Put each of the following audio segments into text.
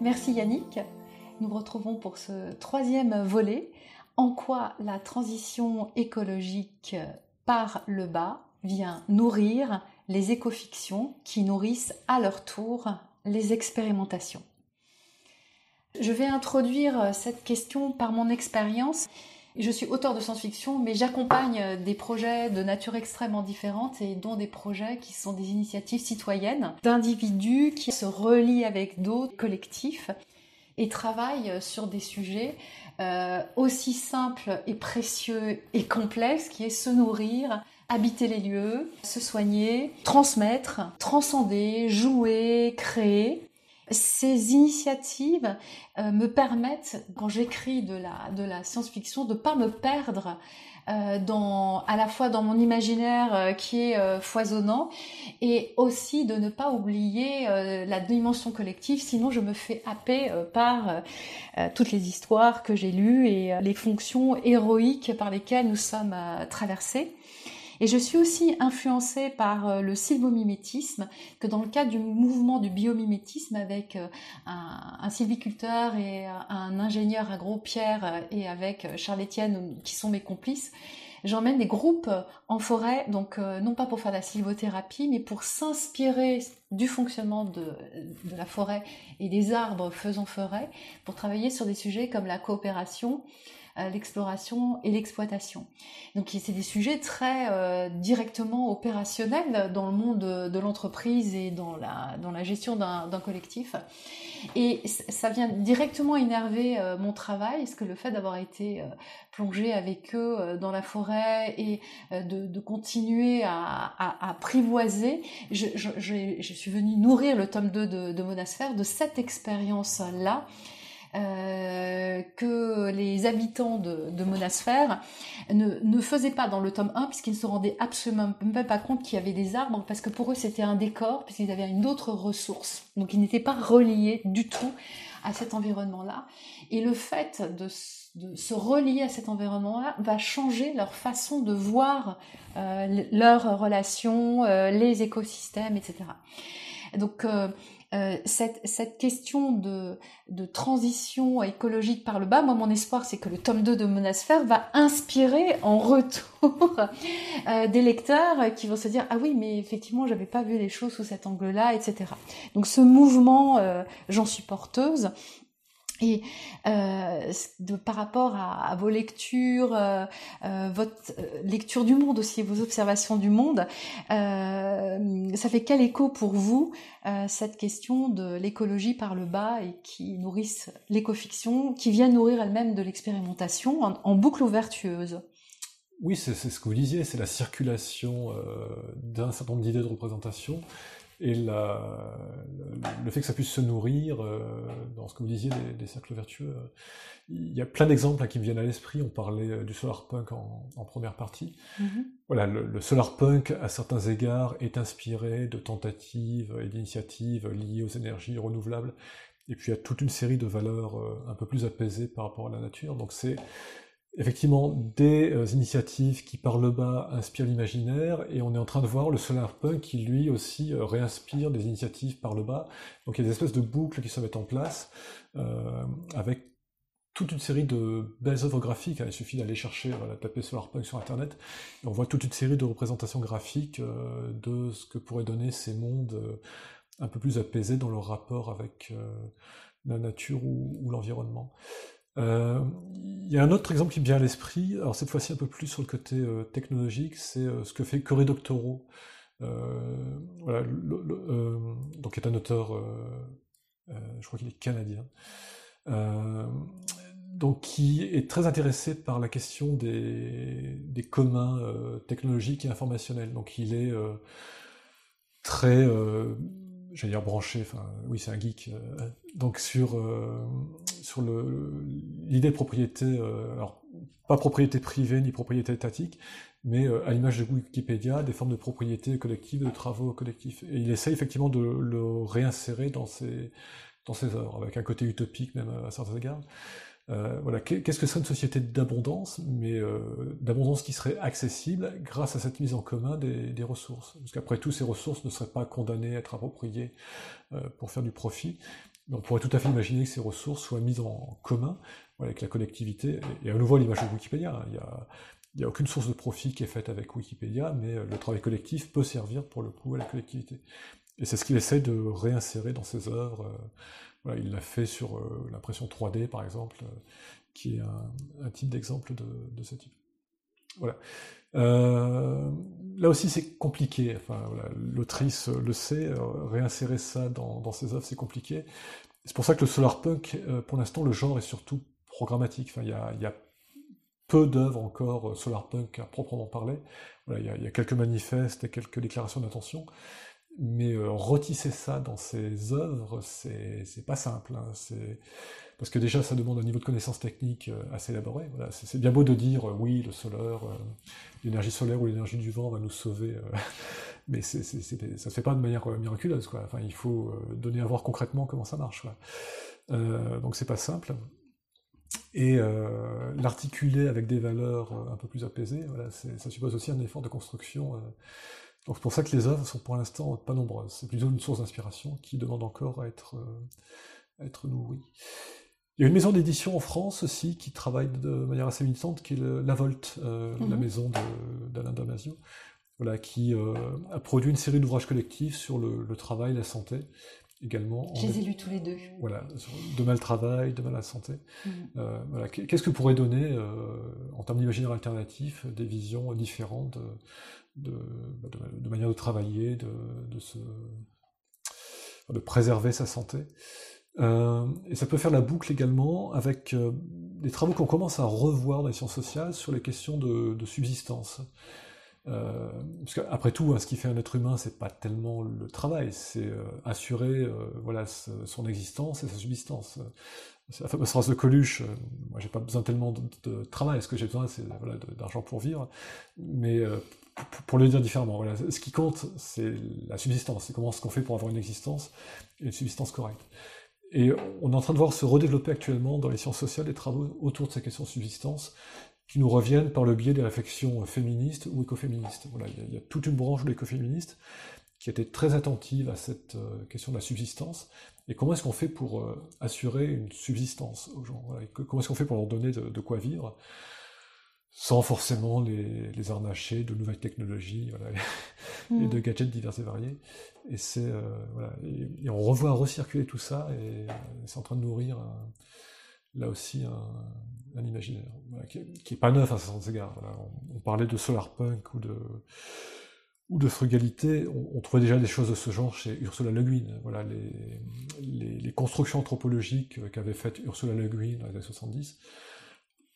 Merci Yannick. Nous retrouvons pour ce troisième volet en quoi la transition écologique par le bas vient nourrir les écofictions qui nourrissent à leur tour les expérimentations? Je vais introduire cette question par mon expérience. Je suis auteur de science-fiction, mais j'accompagne des projets de nature extrêmement différente et dont des projets qui sont des initiatives citoyennes d'individus qui se relient avec d'autres collectifs et travaillent sur des sujets euh, aussi simples et précieux et complexes qui est se nourrir, habiter les lieux, se soigner, transmettre, transcender, jouer, créer. Ces initiatives euh, me permettent, quand j'écris de la, science-fiction, de ne pas me perdre euh, dans, à la fois dans mon imaginaire euh, qui est foisonnant et aussi de ne pas oublier la dimension collective, sinon je me fais happer par toutes les histoires que j'ai lues et les fonctions héroïques par lesquelles nous sommes traversés. Et je suis aussi influencée par euh, le sylvomimétisme, que dans le cadre du mouvement du biomimétisme avec euh, un, sylviculteur et euh, un ingénieur agro, Pierre, et avec Charles Etienne, qui sont mes complices, j'emmène des groupes en forêt, donc non pas pour faire de la sylvothérapie, mais pour s'inspirer du fonctionnement de, la forêt et des arbres faisant forêt, pour travailler sur des sujets comme la coopération, l'exploration et l'exploitation. Donc c'est des sujets très euh, directement opérationnels dans le monde de, l'entreprise et dans la, dans la gestion d'un collectif. Et ça vient directement énerver euh, mon travail, parce que le fait d'avoir été euh, plongé avec eux dans la forêt et de, continuer à, apprivoiser, je, suis venue nourrir le tome 2 de, de Monasphère de cette expérience-là euh, que les habitants de, Monasphère ne, ne, faisaient pas dans le tome 1 puisqu'ils ne se rendaient absolument même pas compte qu'il y avait des arbres parce que pour eux c'était un décor puisqu'ils avaient une autre ressource. Donc ils n'étaient pas reliés du tout à cet environnement-là. Et le fait de, se relier à cet environnement-là va changer leur façon de voir euh, leurs relations, euh, les écosystèmes, etc. Donc euh, cette, cette, question de, de, transition écologique par le bas, moi mon espoir c'est que le tome 2 de Monasphère va inspirer en retour euh, des lecteurs qui vont se dire ah oui mais effectivement j'avais pas vu les choses sous cet angle-là, etc. Donc ce mouvement, euh, j'en suis porteuse. Et euh, par rapport à, vos lectures, euh, euh, votre lecture du monde aussi, vos observations du monde, ça fait quel écho pour vous cette question de l'écologie par le bas et qui nourrissent l'écofiction, qui vient nourrir elle-même de l'expérimentation en, boucle vertueuse? Oui, c'est ce que vous disiez, c'est la circulation d'un certain nombre d'idées de représentation et la, le fait que ça puisse se nourrir, euh, dans ce que vous disiez des, cercles vertueux, euh, il y a plein d'exemples qui me viennent à l'esprit. On parlait euh, du solar punk en, en première partie. Mm-hmm. Voilà, le, le, solar punk, à certains égards, est inspiré de tentatives et d'initiatives liées aux énergies renouvelables. Et puis il y a toute une série de valeurs un peu plus apaisées par rapport à la nature. Donc c'est effectivement des euh, initiatives qui par le bas inspirent l'imaginaire et on est en train de voir le solarpunk qui lui aussi euh, réinspire des initiatives par le bas. Donc il y a des espèces de boucles qui se mettent en place euh, avec toute une série de belles œuvres graphiques. Il suffit d'aller chercher, voilà, taper solarpunk sur internet et on voit toute une série de représentations graphiques de ce que pourraient donner ces mondes un peu plus apaisés dans leur rapport avec la nature ou l'environnement. Euh, il y a un autre exemple qui me vient à l'esprit, alors cette fois-ci un peu plus sur le côté euh, technologique, c'est euh, ce que fait Cory Doctorow, voilà, donc qui est un auteur, je crois qu'il est canadien, donc qui est très intéressé par la question des, des communs technologiques et informationnels. Donc il est très j'allais dire branché, enfin oui c'est un geek, donc sur, sur l'idée de propriété, euh, alors pas propriété privée ni propriété étatique, mais à l'image de Wikipédia, des formes de propriété collective, de travaux collectifs. Et il essaie effectivement de le réinsérer dans ses, dans œuvres, avec un côté utopique même à certains égards. Euh, voilà, qu'est-ce que serait une société d'abondance, mais d'abondance qui serait accessible grâce à cette mise en commun des, ressources? Parce qu'après tout, ces ressources ne seraient pas condamnées à être appropriées pour faire du profit. On pourrait tout à fait imaginer que ces ressources soient mises en commun avec la collectivité. Et à nouveau, l'image de Wikipédia, hein. il n'y a aucune source de profit qui est faite avec Wikipédia, mais euh, le travail collectif peut servir pour le coup à la collectivité. Et c'est ce qu'il essaie de réinsérer dans ses œuvres. Euh, il l'a fait sur euh, l'impression 3D, par exemple, qui est un, type d'exemple de, ce type. Voilà. là aussi, c'est compliqué. Enfin, l'autrice le sait. réinsérer ça dans, ses œuvres, c'est compliqué. C'est pour ça que le solarpunk, pour l'instant, le genre est surtout programmatique. Enfin, il y a peu d'œuvres encore euh, solarpunk à proprement parler. il, y a, quelques manifestes et quelques déclarations d'intention, mais euh, retisser ça dans ses œuvres, c'est pas simple. Hein. Parce que déjà, ça demande un niveau de connaissance technique euh, assez élaboré. c'est bien beau de dire oui, le solaire, l'énergie solaire ou l'énergie du vent va nous sauver, mais ça ne se fait pas de manière miraculeuse. Quoi. Enfin, il faut donner à voir concrètement comment ça marche. donc c'est pas simple et euh, l'articuler avec des valeurs euh, un peu plus apaisées, ça suppose aussi un effort de construction. Euh. Donc c'est pour ça que les œuvres sont pour l'instant pas nombreuses. C'est plutôt une source d'inspiration qui demande encore à être nourrie. Il y a une maison d'édition en France aussi qui travaille de manière assez militante, qui est La Volte, la mhm. maison d'Alain Damasio, voilà, qui a produit une série d'ouvrages collectifs sur le, le, travail, la santé, également. Je les ai lus tous les deux. Voilà, demain le travail, demain la santé. Mm. Euh, voilà. Qu'est-ce que pourrait donner, euh, en termes d'imaginaire alternatif, des visions différentes de, de, manière de travailler, de, de, se, de préserver sa santé? Euh, et ça peut faire la boucle également avec des travaux qu'on commence à revoir dans les sciences sociales sur les questions de, subsistance. Euh, parce qu'après tout, hein, ce qui fait un être humain, c'est pas tellement le travail, c'est euh, assurer euh, voilà son existence et sa subsistance. La fameuse phrase de Coluche, moi j'ai pas besoin tellement de, travail, ce que j'ai besoin c'est voilà, d'argent pour vivre, mais pour le dire différemment, ce qui compte c'est la subsistance, c'est comment ce qu'on fait pour avoir une existence et une subsistance correcte. Et on est en train de voir se redévelopper actuellement dans les sciences sociales des travaux autour de ces questions de subsistance, qui nous reviennent par le biais des réflexions féministes ou écoféministes. Voilà, il y, a, toute une branche de l'écoféministe qui était très attentive à cette euh, question de la subsistance, et comment est-ce qu'on fait pour euh, assurer une subsistance aux gens? Comment est-ce qu'on fait pour leur donner de, quoi vivre? Sans forcément les, les, arnacher de nouvelles technologies et mm. de gadgets divers et variés. Et c'est euh, voilà, et, on revoit recirculer tout ça, et c'est en train de nourrir là aussi un, imaginaire, qui, n'est pas neuf à certains égards. On, parlait de solarpunk ou de, ou de frugalité, on, trouvait déjà des choses de ce genre chez Ursula Le Guin. Voilà, les, les, constructions anthropologiques qu'avait faites Ursula Le Guin dans les années 70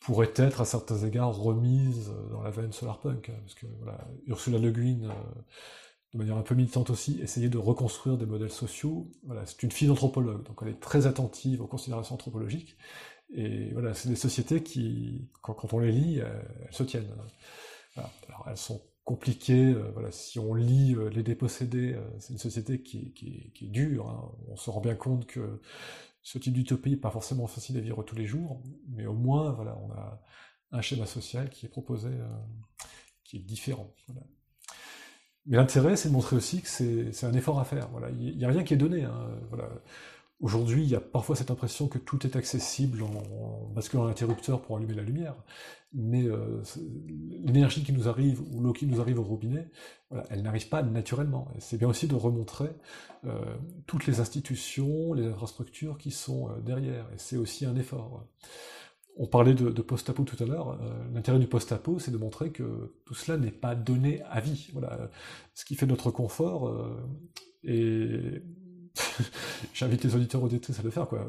pourraient être à certains égards remises dans la veine solarpunk, hein, parce que voilà, Ursula Le Guin, euh, de manière un peu militante aussi, essayait de reconstruire des modèles sociaux. Voilà, c'est une fille d'anthropologue, donc elle est très attentive aux considérations anthropologiques, et voilà, c'est des sociétés qui, quand, on les lit, elles, se tiennent. Alors, elles sont compliquées. Euh, voilà, si on lit euh, Les Dépossédés, euh, c'est une société qui, est dure. Hein. On se rend bien compte que ce type d'utopie n'est pas forcément facile à vivre tous les jours, mais au moins, voilà, on a un schéma social qui est proposé, qui est différent. Mais l'intérêt, c'est de montrer aussi que c'est un effort à faire. Voilà, il n'y a rien qui est donné. Hein. Voilà. Aujourd'hui, il y a parfois cette impression que tout est accessible en, basculant l'interrupteur pour allumer la lumière, mais euh, l'énergie qui nous arrive ou l'eau qui nous arrive au robinet, elle n'arrive pas naturellement. C'est bien aussi de remontrer euh, toutes les institutions, les infrastructures qui sont euh, derrière, et c'est aussi un effort. On parlait de, post-apo tout à l'heure. L'intérêt du post-apo, c'est de montrer que tout cela n'est pas donné à vie. Voilà, ce qui fait notre confort. et J'invite les auditeurs auditrices à le faire. Quoi.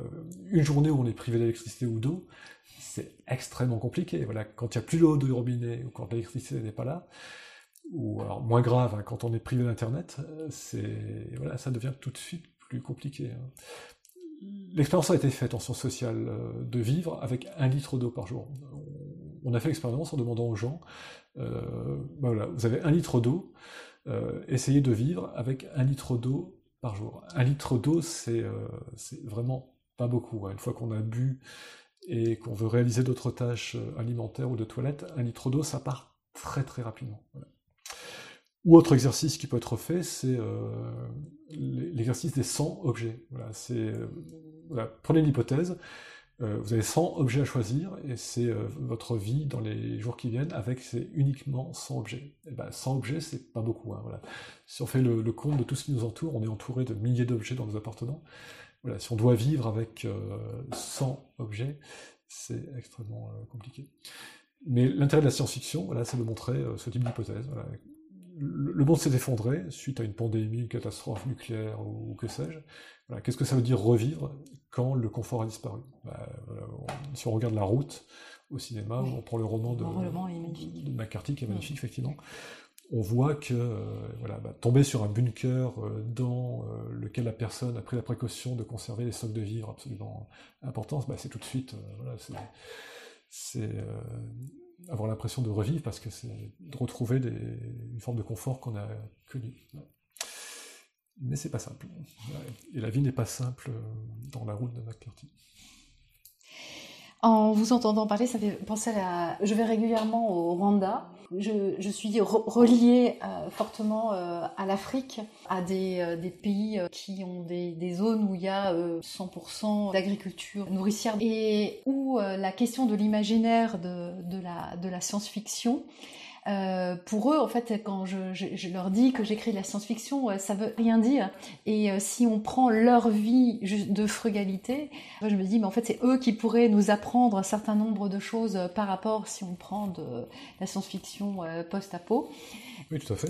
Une journée où on est privé d'électricité ou d'eau, c'est extrêmement compliqué. Voilà, quand il n'y a plus l'eau du robinet ou quand l'électricité n'est pas là, ou alors moins grave, hein, quand on est privé d'internet, c'est voilà, ça devient tout de suite plus compliqué. Hein. L'expérience a été faite en sciences sociales euh, de vivre avec un litre d'eau par jour. On a fait l'expérience en demandant aux gens, euh, ben voilà, vous avez un litre d'eau, euh, essayez de vivre avec un litre d'eau jour. Un litre d'eau, c'est euh, vraiment pas beaucoup. Hein. Une fois qu'on a bu et qu'on veut réaliser d'autres tâches alimentaires ou de toilette, un litre d'eau, ça part très très rapidement. Ou autre exercice qui peut être fait, c'est l'exercice des 100 objets. Voilà, c'est, prenez l'hypothèse, euh, vous avez 100 objets à choisir, et c'est euh, votre vie dans les jours qui viennent avec uniquement 100 objets. Et ben, 100 objets, c'est pas beaucoup. Hein, voilà. Si on fait le, compte de tout ce qui nous entoure, on est entouré de milliers d'objets dans nos appartements. Voilà, si on doit vivre avec 100 euh, objets, c'est extrêmement compliqué. Mais l'intérêt de la science-fiction, voilà, c'est de montrer ce type d'hypothèse. Le, monde s'est effondré suite à une pandémie, une catastrophe nucléaire ou que sais-je. Qu'est-ce que ça veut dire revivre quand le confort a disparu? Bah, Si on regarde La Route au cinéma, on prend le roman de, McCarthy, qui est magnifique, effectivement, on voit que euh, voilà, bah, tomber sur un bunker euh, dans euh, lequel la personne a pris la précaution de conserver les stocks de vivres absolument importants, bah, c'est tout de suite, c'est avoir l'impression de revivre parce que c'est de retrouver une forme de confort qu'on a connu mais c'est pas simple. Et la vie n'est pas simple euh, dans la route de McCarthy. En vous entendant parler, ça fait penser à. Je vais régulièrement au Rwanda. Je, suis reliée euh, fortement euh, à l'Afrique, à des, des, pays qui ont des, zones où il y a 100% d'agriculture nourricière et où la question de l'imaginaire de la science-fiction euh, pour eux, en fait, quand je, leur dis que j'écris de la science-fiction, euh, ça veut rien dire. Et euh, si on prend leur vie de frugalité, je me dis, mais en fait, c'est eux qui pourraient nous apprendre un certain nombre de choses par rapport si on prend de la science-fiction post-apo. Oui, tout à fait.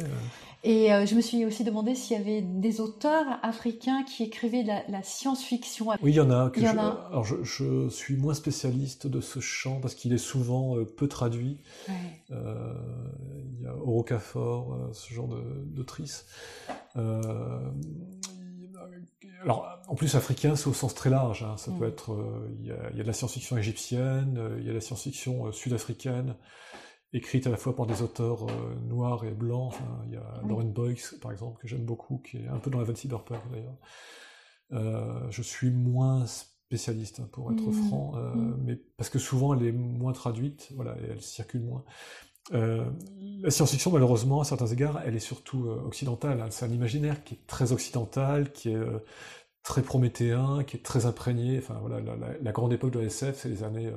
Et euh, je me suis aussi demandé s'il y avait des auteurs africains qui écrivaient de la, science-fiction. Oui, il y en a. Que je, Alors, je, suis moins spécialiste de ce champ parce qu'il est souvent euh, peu traduit. Euh, il y a Orocafor, ce genre d'autrice. alors, en plus, africain, c'est au sens très large. Hein. Ça peut mm. être. Il y, a, il y, a, de la science-fiction égyptienne, il y a de la science-fiction sud-africaine écrite à la fois par des auteurs euh, noirs et blancs. il y a Lauren Boyce, par exemple, que j'aime beaucoup, qui est un peu dans la veine cyberpunk d'ailleurs. Euh, je suis moins spécialiste, hein, pour être mmh. franc, euh, mmh. mais parce que souvent elle est moins traduite, voilà, et elle circule moins. la science-fiction, malheureusement, à certains égards, elle est surtout occidentale. Hein. C'est un imaginaire qui est très occidental, qui est très prométhéen, qui est très imprégné. Enfin voilà, la, la grande époque de la SF, c'est les années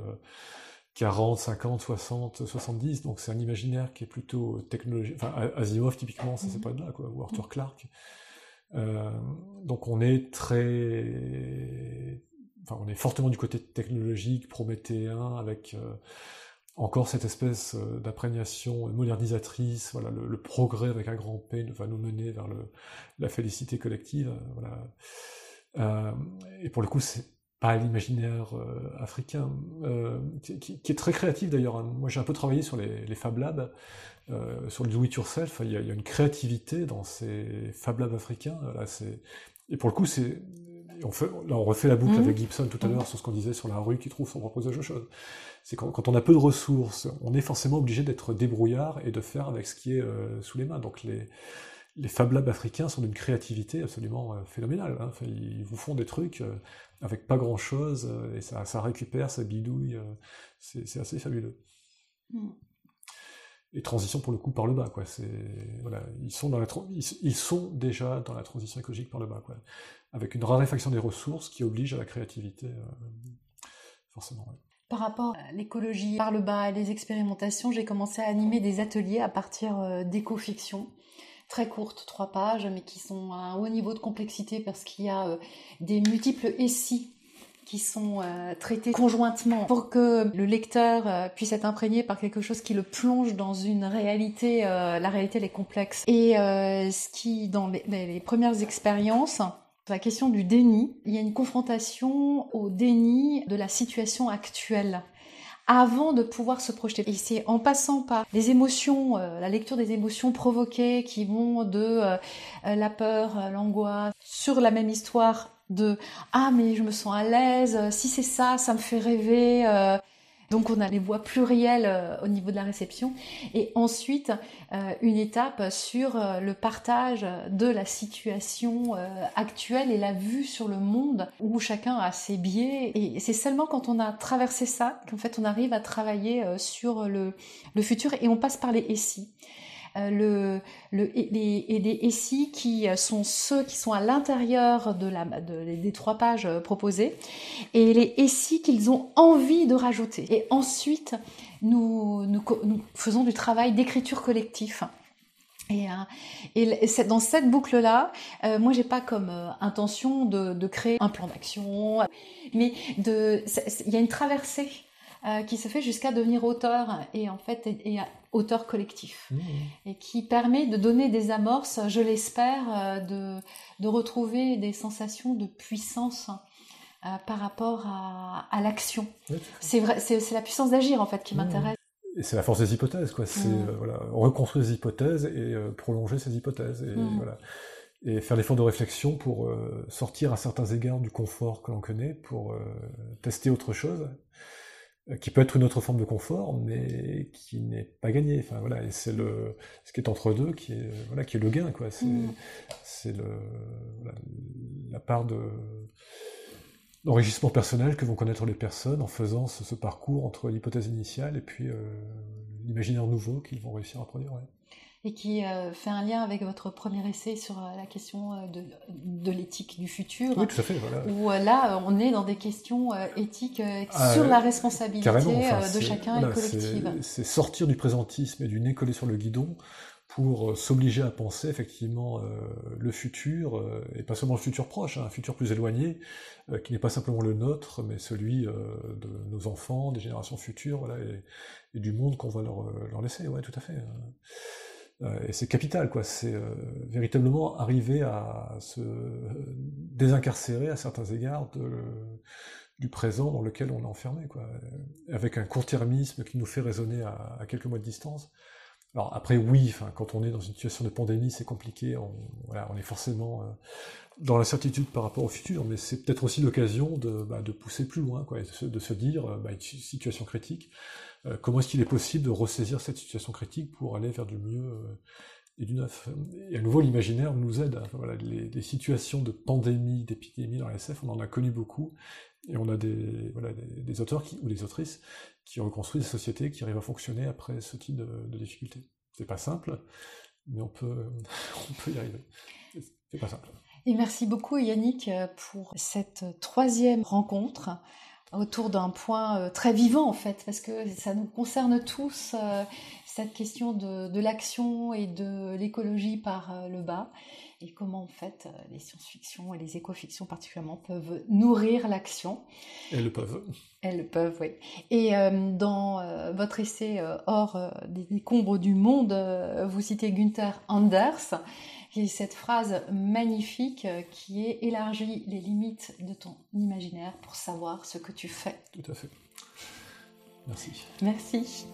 40, 50, 60, 70, donc c'est un imaginaire qui est plutôt technologique. Enfin, Asimov, typiquement, ça c'est mhm. pas de là, quoi, ou Arthur mhm. Clarke. Euh, donc on est très. Enfin, on est fortement du côté technologique, prométhéen, avec euh, encore cette espèce euh, d'imprégnation modernisatrice. Voilà, le, progrès avec un grand P va nous mener vers le, la félicité collective. Voilà. et pour le coup, c'est pas l'imaginaire euh, africain, euh, qui, est très créatif d'ailleurs. Hein. Moi j'ai un peu travaillé sur les, Fab Labs, euh, sur le do it yourself, il y, a, une créativité dans ces Fab Labs africains. Là, et pour le coup, c'est on fait, là, on refait la boucle mmh. avec Gibson tout à l'heure mmh. sur ce qu'on disait sur la rue qui trouve son propre de choses. C'est quand, quand, on a peu de ressources, on est forcément obligé d'être débrouillard et de faire avec ce qui est sous les mains. Donc les, les Fab Labs africains sont d'une créativité absolument phénoménale. Hein. ils vous font des trucs avec pas grand chose, euh, et ça, ça récupère, ça bidouille, euh, c'est assez fabuleux. Mm. Et transition pour le coup par le bas, quoi. Voilà, ils sont dans la ils, sont déjà dans la transition écologique par le bas, quoi. Avec une raréfaction des ressources qui oblige à la créativité, euh, forcément. Par rapport à l'écologie par le bas et les expérimentations, j'ai commencé à animer des ateliers à partir d'éco-fiction très courtes, trois pages, mais qui sont à un haut niveau de complexité parce qu'il y a euh, des multiples essais qui sont euh, traités conjointement pour que le lecteur euh, puisse être imprégné par quelque chose qui le plonge dans une réalité, la réalité elle est complexe. Et ce qui, dans les, les premières expériences, la question du déni, il y a une confrontation au déni de la situation actuelle avant de pouvoir se projeter. Et c'est en passant par les émotions, euh, la lecture des émotions provoquées qui vont de euh, la peur, euh, l'angoisse, sur la même histoire de ah mais je me sens à l'aise, si c'est ça, ça me fait rêver. Donc on a les voix plurielles euh, au niveau de la réception et ensuite euh, une étape sur euh, le partage de la situation actuelle et la vue sur le monde où chacun a ses biais et c'est seulement quand on a traversé ça qu'en fait on arrive à travailler sur le, le futur et on passe par les SI. Euh, le, le, les, et les SI qui sont ceux qui sont à l'intérieur de la, de, des trois pages euh, proposées et les SI qu'ils ont envie de rajouter. Et ensuite, nous, nous, nous faisons du travail d'écriture collectif. Et, euh, et, dans cette boucle-là, euh, moi j'ai pas comme intention de, de, créer un plan d'action, mais il y a une traversée euh, qui se fait jusqu'à devenir auteur et en fait et, auteur collectif mmh. et qui permet de donner des amorces, je l'espère, euh, de, de, retrouver des sensations de puissance euh, par rapport à, à l'action. c'est vrai, c'est la puissance d'agir en fait qui mmh. m'intéresse. Et c'est la force des hypothèses, quoi. C'est mmh. voilà, reconstruire des hypothèses et prolonger ces hypothèses et voilà et faire l'effort de réflexion pour sortir à certains égards du confort que l'on connaît, pour tester autre chose. Euh, qui peut être une autre forme de confort, mais qui n'est pas gagné. Enfin voilà, et c'est le ce qui est entre deux qui est voilà qui est le gain quoi. C'est mm. c'est le la part de d'enrichissement personnel que vont connaître les personnes en faisant ce, parcours entre l'hypothèse initiale et puis euh, l'imaginaire nouveau qu'ils vont réussir à produire. Ouais et qui euh, fait un lien avec votre premier essai sur euh, la question euh, de, de l'éthique du futur. Oui, tout à fait. Voilà. Où là, on est dans des questions éthiques ah, sur la responsabilité de chacun et collective. C'est sortir du présentisme et du nez collé sur le guidon pour s'obliger à penser effectivement le futur, et pas seulement le futur proche, hein, un futur plus éloigné, qui n'est pas simplement le nôtre, mais celui de nos enfants, des générations futures, voilà, et, et du monde qu'on va leur, leur laisser. Ouais, tout à fait. Euh, et c'est capital, quoi. C'est euh, véritablement arriver à se désincarcérer à certains égards du présent dans lequel on est enfermé. Avec un court-termisme qui nous fait raisonner à, à, quelques mois de distance. Alors après, oui, quand on est dans une situation de pandémie, c'est compliqué. On, est forcément euh, dans l'incertitude par rapport au futur, mais c'est peut-être aussi l'occasion de, bah, pousser plus loin, quoi, de se, dire, bah, une situation critique, euh, comment est-ce qu'il est possible de ressaisir cette situation critique pour aller vers du mieux euh, et du neuf? Et à nouveau, l'imaginaire nous aide. Voilà, les, situations de pandémie, d'épidémie dans la SF, on en a connu beaucoup, et on a des, des, auteurs qui, ou des autrices qui reconstruisent des sociétés qui arrivent à fonctionner après ce type de, de difficultés. C'est pas simple, mais on peut, on peut y arriver. C'est pas simple. Et merci beaucoup Yannick pour cette troisième rencontre autour d'un point euh, très vivant en fait, parce que ça nous concerne tous, euh, cette question de, l'action et de l'écologie par euh, le bas, et comment en fait les science-fiction et les éco-fictions particulièrement peuvent nourrir l'action. Elles le peuvent. Elles le peuvent, oui. Et dans votre essai Hors des décombres du monde, vous citez Günther Anders, cette phrase magnifique euh, qui est élargis les limites de ton imaginaire pour savoir ce que tu fais. Tout à fait. Merci. Merci.